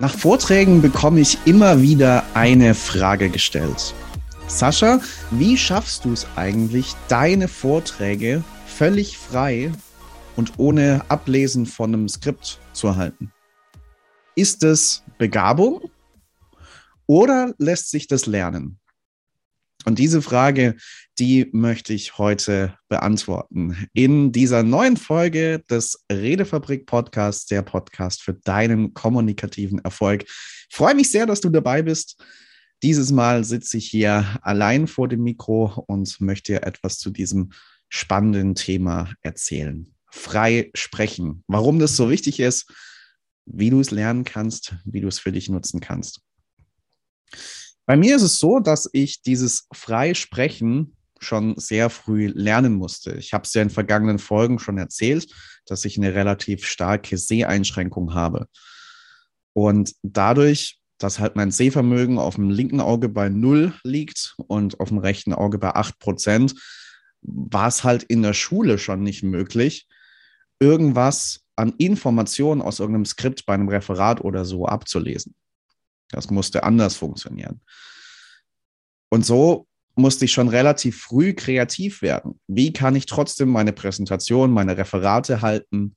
Nach Vorträgen bekomme ich immer wieder eine Frage gestellt. Sascha, wie schaffst du es eigentlich, deine Vorträge völlig frei und ohne Ablesen von einem Skript zu halten? Ist es Begabung oder lässt sich das lernen? Und diese Frage, die möchte ich heute beantworten. In dieser neuen Folge des Redefabrik Podcasts, der Podcast für deinen kommunikativen Erfolg. Ich freue mich sehr, dass du dabei bist. Dieses Mal sitze ich hier allein vor dem Mikro und möchte dir etwas zu diesem spannenden Thema erzählen. Frei sprechen. Warum das so wichtig ist, wie du es lernen kannst, wie du es für dich nutzen kannst. Bei mir ist es so, dass ich dieses Freisprechen schon sehr früh lernen musste. Ich habe es ja in vergangenen Folgen schon erzählt, dass ich eine relativ starke Seheinschränkung habe. Und dadurch, dass halt mein Sehvermögen auf dem linken Auge bei null liegt und auf dem rechten Auge bei acht Prozent, war es halt in der Schule schon nicht möglich, irgendwas an Informationen aus irgendeinem Skript bei einem Referat oder so abzulesen. Das musste anders funktionieren. Und so musste ich schon relativ früh kreativ werden. Wie kann ich trotzdem meine Präsentation, meine Referate halten,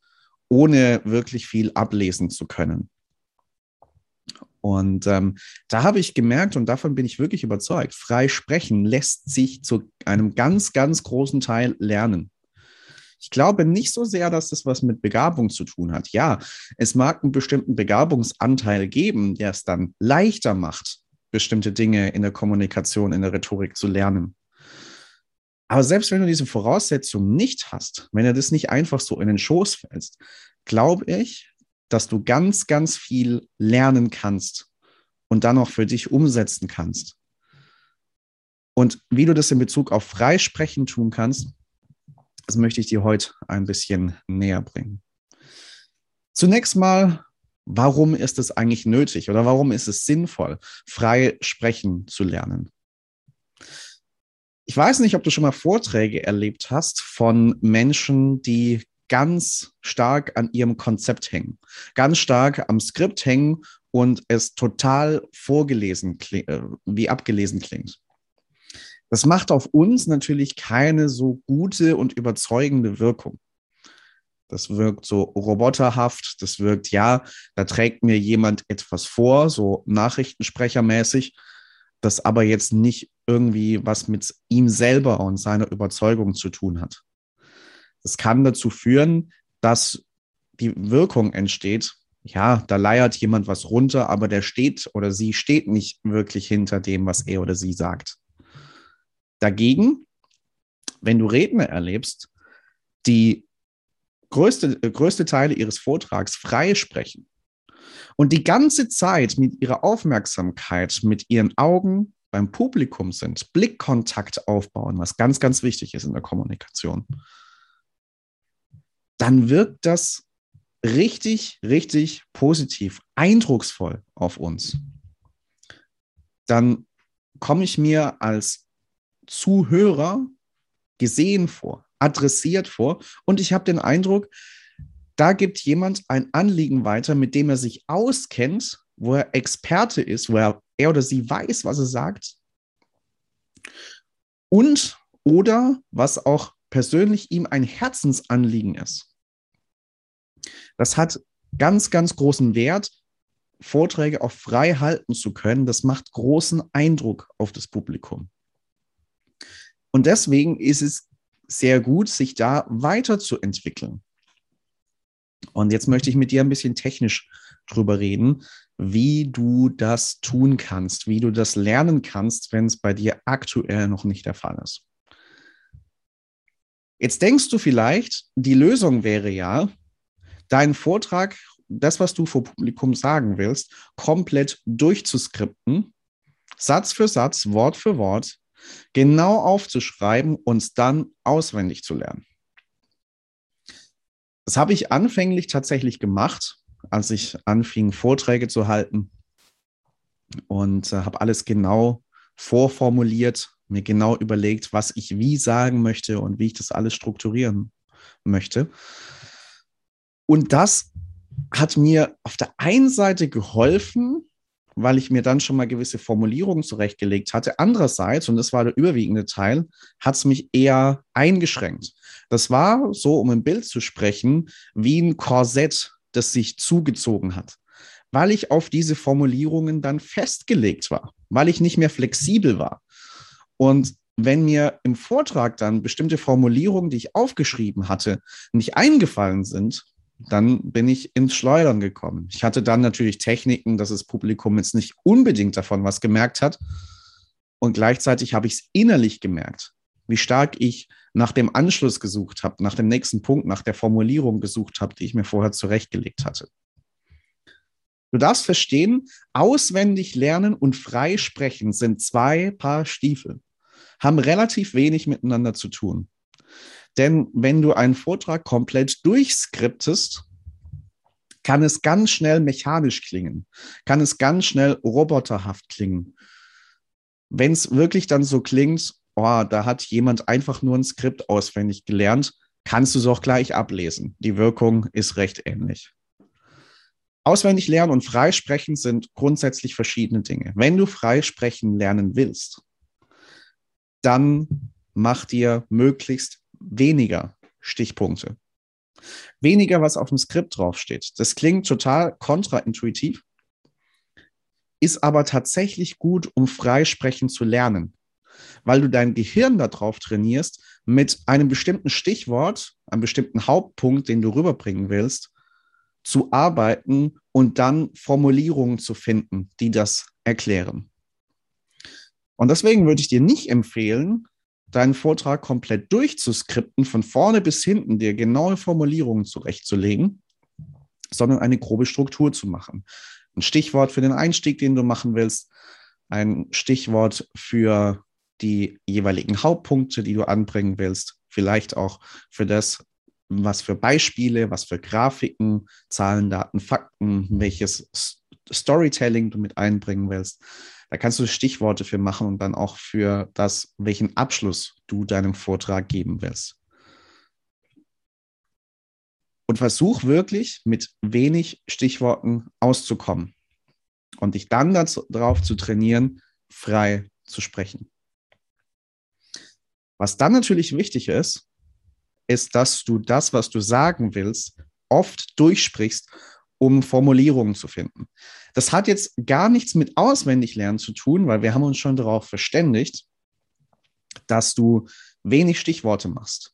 ohne wirklich viel ablesen zu können? Und ähm, da habe ich gemerkt, und davon bin ich wirklich überzeugt, frei sprechen lässt sich zu einem ganz, ganz großen Teil lernen. Ich glaube nicht so sehr, dass das was mit Begabung zu tun hat. Ja, es mag einen bestimmten Begabungsanteil geben, der es dann leichter macht, bestimmte Dinge in der Kommunikation, in der Rhetorik zu lernen. Aber selbst wenn du diese Voraussetzung nicht hast, wenn du das nicht einfach so in den Schoß fällst, glaube ich, dass du ganz, ganz viel lernen kannst und dann auch für dich umsetzen kannst. Und wie du das in Bezug auf Freisprechen tun kannst, das möchte ich dir heute ein bisschen näher bringen. Zunächst mal, warum ist es eigentlich nötig oder warum ist es sinnvoll, frei sprechen zu lernen? Ich weiß nicht, ob du schon mal Vorträge erlebt hast von Menschen, die ganz stark an ihrem Konzept hängen, ganz stark am Skript hängen und es total vorgelesen, äh, wie abgelesen klingt. Das macht auf uns natürlich keine so gute und überzeugende Wirkung. Das wirkt so roboterhaft, das wirkt, ja, da trägt mir jemand etwas vor, so Nachrichtensprechermäßig, das aber jetzt nicht irgendwie was mit ihm selber und seiner Überzeugung zu tun hat. Das kann dazu führen, dass die Wirkung entsteht, ja, da leiert jemand was runter, aber der steht oder sie steht nicht wirklich hinter dem, was er oder sie sagt. Dagegen, wenn du Redner erlebst, die größte, äh, größte Teile ihres Vortrags frei sprechen und die ganze Zeit mit ihrer Aufmerksamkeit, mit ihren Augen beim Publikum sind, Blickkontakt aufbauen, was ganz, ganz wichtig ist in der Kommunikation, dann wirkt das richtig, richtig positiv, eindrucksvoll auf uns. Dann komme ich mir als Zuhörer gesehen vor, adressiert vor. Und ich habe den Eindruck, da gibt jemand ein Anliegen weiter, mit dem er sich auskennt, wo er Experte ist, wo er, er oder sie weiß, was er sagt. Und oder was auch persönlich ihm ein Herzensanliegen ist. Das hat ganz, ganz großen Wert, Vorträge auch frei halten zu können. Das macht großen Eindruck auf das Publikum. Und deswegen ist es sehr gut, sich da weiterzuentwickeln. Und jetzt möchte ich mit dir ein bisschen technisch drüber reden, wie du das tun kannst, wie du das lernen kannst, wenn es bei dir aktuell noch nicht der Fall ist. Jetzt denkst du vielleicht, die Lösung wäre ja, deinen Vortrag, das, was du vor Publikum sagen willst, komplett durchzuskripten, Satz für Satz, Wort für Wort, genau aufzuschreiben und dann auswendig zu lernen. Das habe ich anfänglich tatsächlich gemacht, als ich anfing, Vorträge zu halten und äh, habe alles genau vorformuliert, mir genau überlegt, was ich wie sagen möchte und wie ich das alles strukturieren möchte. Und das hat mir auf der einen Seite geholfen, weil ich mir dann schon mal gewisse Formulierungen zurechtgelegt hatte. Andererseits, und das war der überwiegende Teil, hat es mich eher eingeschränkt. Das war so, um ein Bild zu sprechen, wie ein Korsett, das sich zugezogen hat, weil ich auf diese Formulierungen dann festgelegt war, weil ich nicht mehr flexibel war. Und wenn mir im Vortrag dann bestimmte Formulierungen, die ich aufgeschrieben hatte, nicht eingefallen sind, dann bin ich ins Schleudern gekommen. Ich hatte dann natürlich Techniken, dass das Publikum jetzt nicht unbedingt davon was gemerkt hat. Und gleichzeitig habe ich es innerlich gemerkt, wie stark ich nach dem Anschluss gesucht habe, nach dem nächsten Punkt, nach der Formulierung gesucht habe, die ich mir vorher zurechtgelegt hatte. Du darfst verstehen, auswendig lernen und frei sprechen sind zwei Paar Stiefel, haben relativ wenig miteinander zu tun. Denn wenn du einen Vortrag komplett durchskriptest, kann es ganz schnell mechanisch klingen, kann es ganz schnell roboterhaft klingen. Wenn es wirklich dann so klingt, oh, da hat jemand einfach nur ein Skript auswendig gelernt, kannst du es auch gleich ablesen. Die Wirkung ist recht ähnlich. Auswendig lernen und freisprechen sind grundsätzlich verschiedene Dinge. Wenn du freisprechen lernen willst, dann mach dir möglichst weniger Stichpunkte. Weniger, was auf dem Skript draufsteht. Das klingt total kontraintuitiv, ist aber tatsächlich gut, um freisprechen zu lernen, weil du dein Gehirn darauf trainierst, mit einem bestimmten Stichwort, einem bestimmten Hauptpunkt, den du rüberbringen willst, zu arbeiten und dann Formulierungen zu finden, die das erklären. Und deswegen würde ich dir nicht empfehlen, deinen Vortrag komplett durchzuskripten, von vorne bis hinten dir genaue Formulierungen zurechtzulegen, sondern eine grobe Struktur zu machen. Ein Stichwort für den Einstieg, den du machen willst, ein Stichwort für die jeweiligen Hauptpunkte, die du anbringen willst, vielleicht auch für das, was für Beispiele, was für Grafiken, Zahlen, Daten, Fakten, welches Storytelling du mit einbringen willst. Da kannst du Stichworte für machen und dann auch für das, welchen Abschluss du deinem Vortrag geben willst. Und versuch wirklich mit wenig Stichworten auszukommen und dich dann darauf zu trainieren, frei zu sprechen. Was dann natürlich wichtig ist, ist, dass du das, was du sagen willst, oft durchsprichst um Formulierungen zu finden. Das hat jetzt gar nichts mit Auswendiglernen zu tun, weil wir haben uns schon darauf verständigt, dass du wenig Stichworte machst.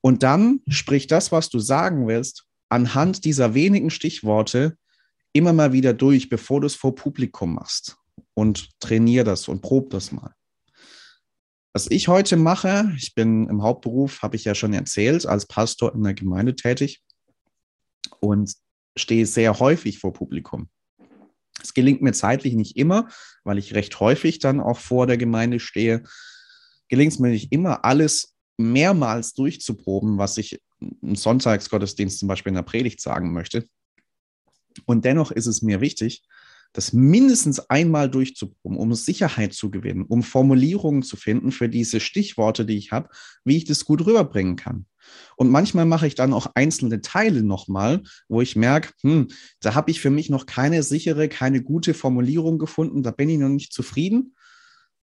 Und dann sprich das, was du sagen willst, anhand dieser wenigen Stichworte immer mal wieder durch, bevor du es vor Publikum machst. Und trainier das und prob das mal. Was ich heute mache, ich bin im Hauptberuf, habe ich ja schon erzählt, als Pastor in der Gemeinde tätig und stehe sehr häufig vor Publikum. Es gelingt mir zeitlich nicht immer, weil ich recht häufig dann auch vor der Gemeinde stehe. Gelingt es mir nicht immer, alles mehrmals durchzuproben, was ich im Sonntagsgottesdienst zum Beispiel in der Predigt sagen möchte. Und dennoch ist es mir wichtig, das mindestens einmal durchzuproben, um Sicherheit zu gewinnen, um Formulierungen zu finden für diese Stichworte, die ich habe, wie ich das gut rüberbringen kann. Und manchmal mache ich dann auch einzelne Teile nochmal, wo ich merke, hm, da habe ich für mich noch keine sichere, keine gute Formulierung gefunden, da bin ich noch nicht zufrieden,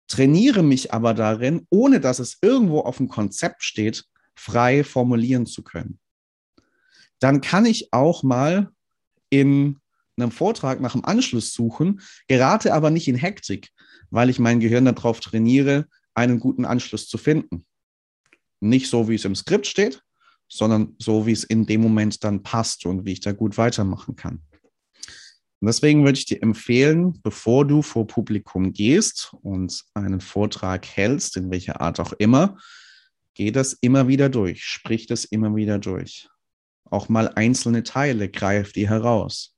trainiere mich aber darin, ohne dass es irgendwo auf dem Konzept steht, frei formulieren zu können. Dann kann ich auch mal in einem Vortrag nach dem Anschluss suchen, gerate aber nicht in Hektik, weil ich mein Gehirn darauf trainiere, einen guten Anschluss zu finden. Nicht so, wie es im Skript steht, sondern so, wie es in dem Moment dann passt und wie ich da gut weitermachen kann. Und deswegen würde ich dir empfehlen, bevor du vor Publikum gehst und einen Vortrag hältst, in welcher Art auch immer, geh das immer wieder durch, sprich das immer wieder durch. Auch mal einzelne Teile, greif die heraus.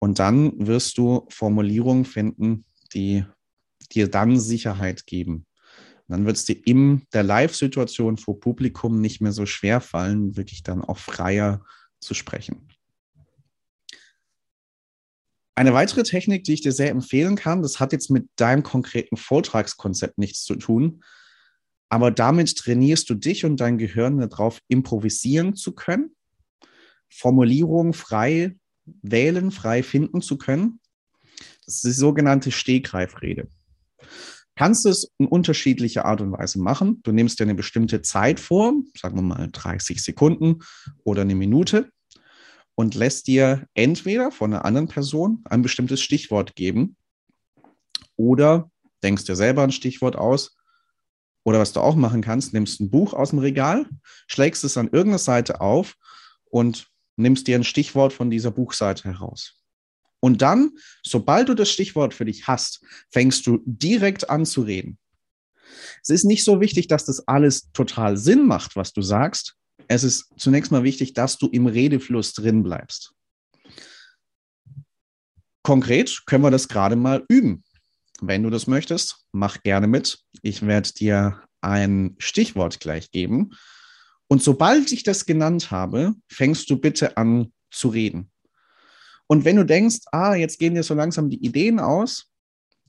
Und dann wirst du Formulierungen finden, die dir dann Sicherheit geben. dann wird es dir in der Live-Situation vor Publikum nicht mehr so schwer fallen, wirklich dann auch freier zu sprechen. Eine weitere Technik, die ich dir sehr empfehlen kann, das hat jetzt mit deinem konkreten Vortragskonzept nichts zu tun, aber damit trainierst du dich und dein Gehirn darauf, improvisieren zu können, Formulierungen frei wählen, frei finden zu können. Das ist die sogenannte Stegreifrede. Kannst es in unterschiedlicher Art und Weise machen. Du nimmst dir eine bestimmte Zeit vor, sagen wir mal 30 Sekunden oder eine Minute und lässt dir entweder von einer anderen Person ein bestimmtes Stichwort geben oder denkst dir selber ein Stichwort aus. Oder was du auch machen kannst, nimmst ein Buch aus dem Regal, schlägst es an irgendeiner Seite auf und nimmst dir ein Stichwort von dieser Buchseite heraus. Und dann, sobald du das Stichwort für dich hast, fängst du direkt an zu reden. Es ist nicht so wichtig, dass das alles total Sinn macht, was du sagst, es ist zunächst mal wichtig, dass du im Redefluss drin bleibst. Konkret können wir das gerade mal üben. Wenn du das möchtest, mach gerne mit. Ich werde dir ein Stichwort gleich geben. Und sobald ich das genannt habe, fängst du bitte an zu reden. Und wenn du denkst, ah, jetzt gehen dir so langsam die Ideen aus,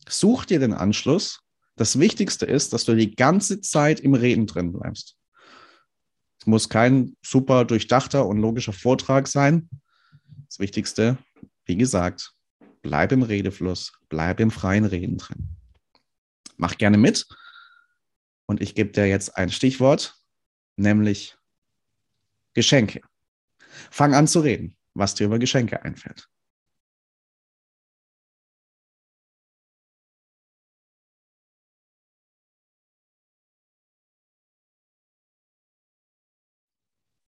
such dir den Anschluss. Das Wichtigste ist, dass du die ganze Zeit im Reden drin bleibst. Es muss kein super durchdachter und logischer Vortrag sein. Das Wichtigste, wie gesagt, bleib im Redefluss, bleib im freien Reden drin. Mach gerne mit. Und ich gebe dir jetzt ein Stichwort, nämlich Geschenke. Fang an zu reden, was dir über Geschenke einfällt.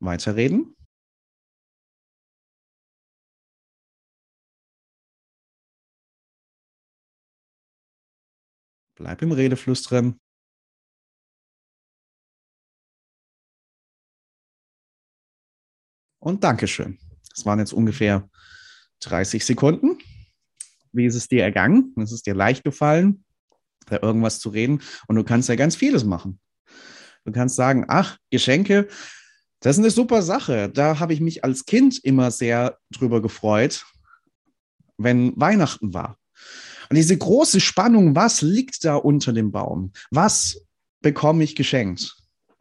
Weiterreden. Bleib im Redefluss drin. Und Dankeschön. Das waren jetzt ungefähr 30 Sekunden. Wie ist es dir ergangen? Ist es dir leicht gefallen, da irgendwas zu reden? Und du kannst ja ganz vieles machen. Du kannst sagen, ach, Geschenke, das ist eine super Sache. Da habe ich mich als Kind immer sehr drüber gefreut, wenn Weihnachten war. Und diese große Spannung, was liegt da unter dem Baum? Was bekomme ich geschenkt?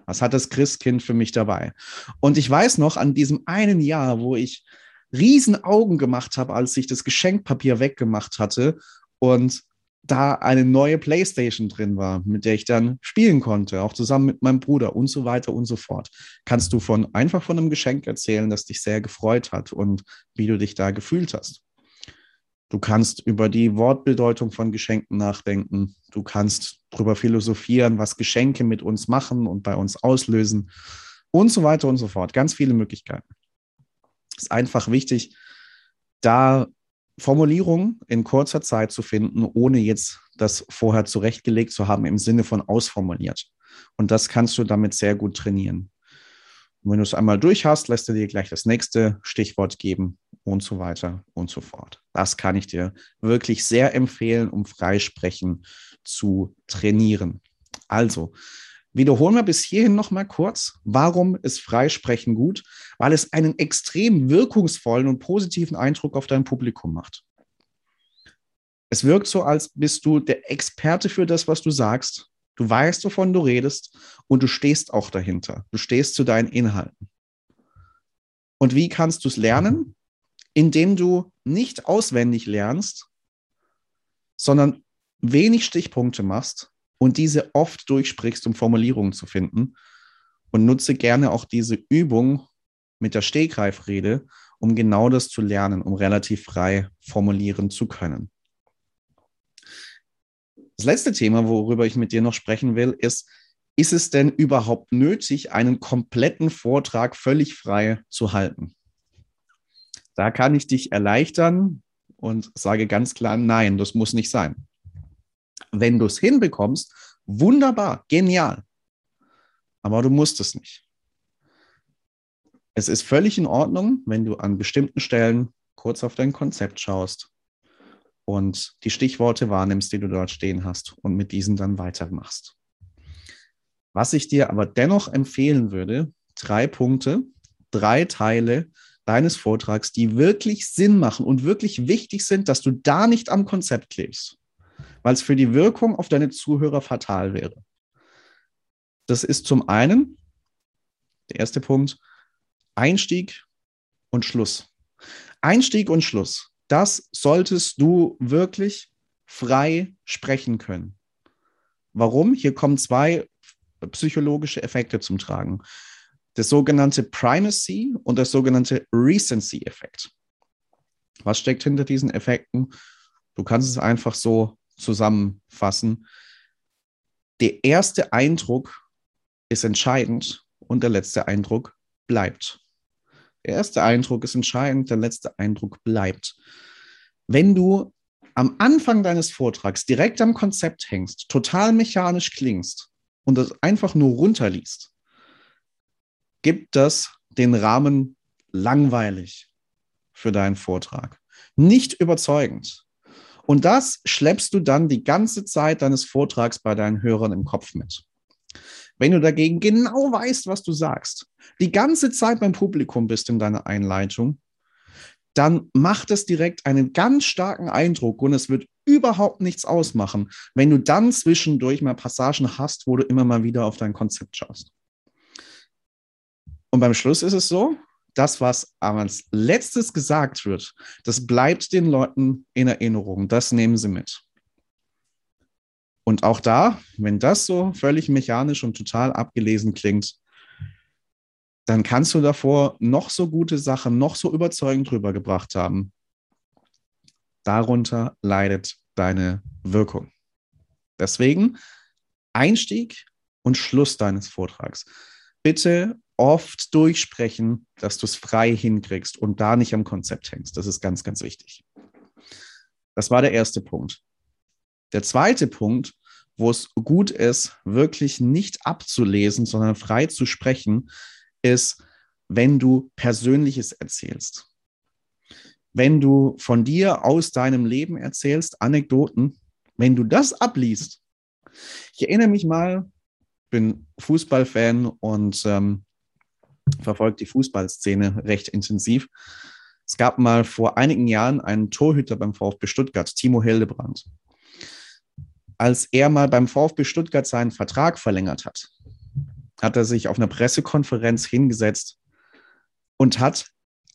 Was hat das Christkind für mich dabei? Und ich weiß noch an diesem einen Jahr, wo ich riesen Augen gemacht habe, als ich das Geschenkpapier weggemacht hatte und da eine neue Playstation drin war, mit der ich dann spielen konnte, auch zusammen mit meinem Bruder und so weiter und so fort. Kannst du von einfach von einem Geschenk erzählen, das dich sehr gefreut hat und wie du dich da gefühlt hast. Du kannst über die Wortbedeutung von Geschenken nachdenken. Du kannst darüber philosophieren, was Geschenke mit uns machen und bei uns auslösen und so weiter und so fort. Ganz viele Möglichkeiten. Es ist einfach wichtig, da Formulierung in kurzer Zeit zu finden, ohne jetzt das vorher zurechtgelegt zu haben im Sinne von ausformuliert. Und das kannst du damit sehr gut trainieren. Und wenn du es einmal durch hast, lässt er dir gleich das nächste Stichwort geben und so weiter und so fort. Das kann ich dir wirklich sehr empfehlen, um Freisprechen zu trainieren. Also, Wiederholen wir bis hierhin noch mal kurz. Warum ist Freisprechen gut? Weil es einen extrem wirkungsvollen und positiven Eindruck auf dein Publikum macht. Es wirkt so, als bist du der Experte für das, was du sagst. Du weißt, wovon du redest und du stehst auch dahinter. Du stehst zu deinen Inhalten. Und wie kannst du es lernen? Indem du nicht auswendig lernst, sondern wenig Stichpunkte machst und diese oft durchsprichst, um Formulierungen zu finden. Und nutze gerne auch diese Übung mit der Stegreifrede, um genau das zu lernen, um relativ frei formulieren zu können. Das letzte Thema, worüber ich mit dir noch sprechen will, ist, ist es denn überhaupt nötig, einen kompletten Vortrag völlig frei zu halten? Da kann ich dich erleichtern und sage ganz klar, nein, das muss nicht sein. Wenn du es hinbekommst, wunderbar, genial. Aber du musst es nicht. Es ist völlig in Ordnung, wenn du an bestimmten Stellen kurz auf dein Konzept schaust und die Stichworte wahrnimmst, die du dort stehen hast und mit diesen dann weitermachst. Was ich dir aber dennoch empfehlen würde, drei Punkte, drei Teile, deines Vortrags, die wirklich Sinn machen und wirklich wichtig sind, dass du da nicht am Konzept klebst, weil es für die Wirkung auf deine Zuhörer fatal wäre. Das ist zum einen der erste Punkt, Einstieg und Schluss. Einstieg und Schluss. Das solltest du wirklich frei sprechen können. Warum? Hier kommen zwei psychologische Effekte zum Tragen. Das sogenannte Primacy und das sogenannte Recency-Effekt. Was steckt hinter diesen Effekten? Du kannst es einfach so zusammenfassen. Der erste Eindruck ist entscheidend und der letzte Eindruck bleibt. Der erste Eindruck ist entscheidend, der letzte Eindruck bleibt. Wenn du am Anfang deines Vortrags direkt am Konzept hängst, total mechanisch klingst und das einfach nur runterliest, gibt das den Rahmen langweilig für deinen Vortrag. Nicht überzeugend. Und das schleppst du dann die ganze Zeit deines Vortrags bei deinen Hörern im Kopf mit. Wenn du dagegen genau weißt, was du sagst, die ganze Zeit beim Publikum bist in deiner Einleitung, dann macht es direkt einen ganz starken Eindruck und es wird überhaupt nichts ausmachen, wenn du dann zwischendurch mal Passagen hast, wo du immer mal wieder auf dein Konzept schaust. Und beim Schluss ist es so, das, was als letztes gesagt wird, das bleibt den Leuten in Erinnerung. Das nehmen sie mit. Und auch da, wenn das so völlig mechanisch und total abgelesen klingt, dann kannst du davor noch so gute Sachen, noch so überzeugend rübergebracht haben. Darunter leidet deine Wirkung. Deswegen Einstieg und Schluss deines Vortrags. Bitte oft durchsprechen, dass du es frei hinkriegst und da nicht am Konzept hängst. Das ist ganz, ganz wichtig. Das war der erste Punkt. Der zweite Punkt, wo es gut ist, wirklich nicht abzulesen, sondern frei zu sprechen, ist, wenn du Persönliches erzählst. Wenn du von dir aus deinem Leben erzählst, Anekdoten, wenn du das abliest. Ich erinnere mich mal, bin Fußballfan und ähm, verfolge die Fußballszene recht intensiv. Es gab mal vor einigen Jahren einen Torhüter beim VfB Stuttgart, Timo Hildebrand als er mal beim VfB Stuttgart seinen Vertrag verlängert hat, hat er sich auf einer Pressekonferenz hingesetzt und hat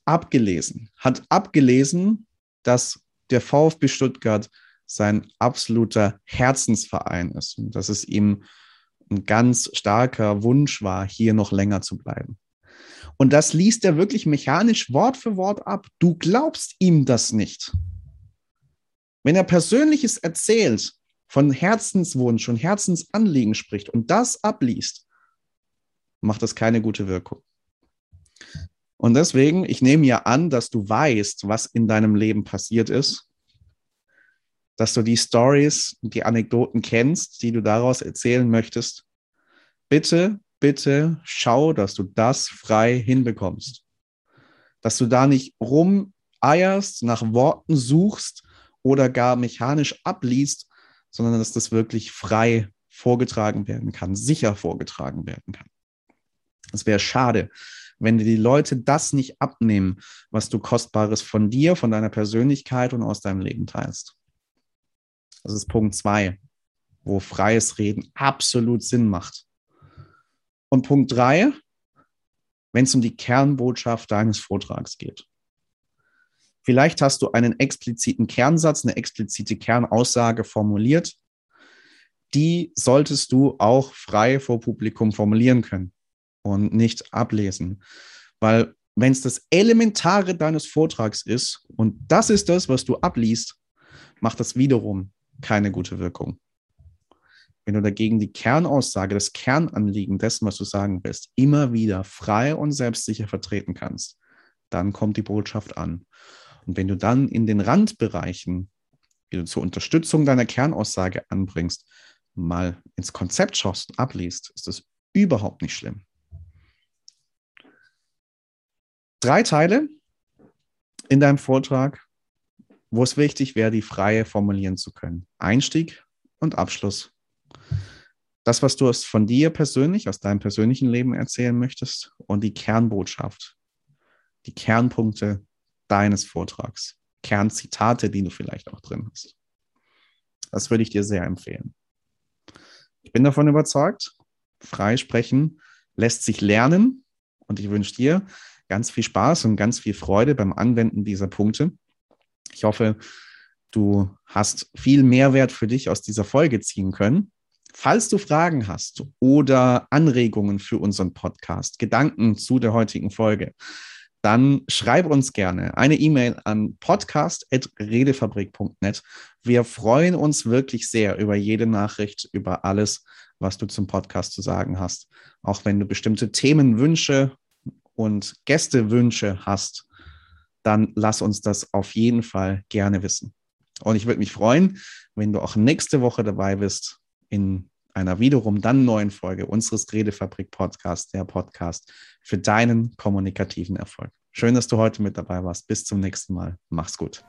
abgelesen, hat abgelesen, dass der VfB Stuttgart sein absoluter Herzensverein ist und dass es ihm ein ganz starker Wunsch war, hier noch länger zu bleiben. Und das liest er wirklich mechanisch Wort für Wort ab. Du glaubst ihm das nicht. Wenn er Persönliches erzählt, von Herzenswunsch und Herzensanliegen spricht und das abliest, macht das keine gute Wirkung. Und deswegen, ich nehme ja an, dass du weißt, was in deinem Leben passiert ist, dass du die Stories, die Anekdoten kennst, die du daraus erzählen möchtest. Bitte, bitte schau, dass du das frei hinbekommst. Dass du da nicht rumeierst, nach Worten suchst oder gar mechanisch abliest, sondern dass das wirklich frei vorgetragen werden kann, sicher vorgetragen werden kann. Es wäre schade, wenn dir die Leute das nicht abnehmen, was du Kostbares von dir, von deiner Persönlichkeit und aus deinem Leben teilst. Das ist Punkt zwei, wo freies Reden absolut Sinn macht. Und Punkt drei, wenn es um die Kernbotschaft deines Vortrags geht. Vielleicht hast du einen expliziten Kernsatz, eine explizite Kernaussage formuliert. Die solltest du auch frei vor Publikum formulieren können und nicht ablesen. Weil wenn es das Elementare deines Vortrags ist und das ist das, was du abliest, macht das wiederum keine gute Wirkung. Wenn du dagegen die Kernaussage, das Kernanliegen dessen, was du sagen willst, immer wieder frei und selbstsicher vertreten kannst, dann kommt die Botschaft an. Und wenn du dann in den Randbereichen, die du zur Unterstützung deiner Kernaussage anbringst, mal ins Konzept schaust und abliest, ist das überhaupt nicht schlimm. Drei Teile in deinem Vortrag, wo es wichtig wäre, die freie formulieren zu können. Einstieg und Abschluss. Das, was du von dir persönlich, aus deinem persönlichen Leben erzählen möchtest und die Kernbotschaft, die Kernpunkte deines Vortrags, Kernzitate, die du vielleicht auch drin hast. Das würde ich dir sehr empfehlen. Ich bin davon überzeugt, Freisprechen lässt sich lernen und ich wünsche dir ganz viel Spaß und ganz viel Freude beim Anwenden dieser Punkte. Ich hoffe, du hast viel Mehrwert für dich aus dieser Folge ziehen können. Falls du Fragen hast oder Anregungen für unseren Podcast, Gedanken zu der heutigen Folge, dann schreib uns gerne eine E-Mail an podcast.redefabrik.net. Wir freuen uns wirklich sehr über jede Nachricht, über alles, was du zum Podcast zu sagen hast. Auch wenn du bestimmte Themenwünsche und Gästewünsche hast, dann lass uns das auf jeden Fall gerne wissen. Und ich würde mich freuen, wenn du auch nächste Woche dabei bist in einer wiederum dann neuen Folge unseres Redefabrik Podcasts, der Podcast für deinen kommunikativen Erfolg. Schön, dass du heute mit dabei warst. Bis zum nächsten Mal. Mach's gut.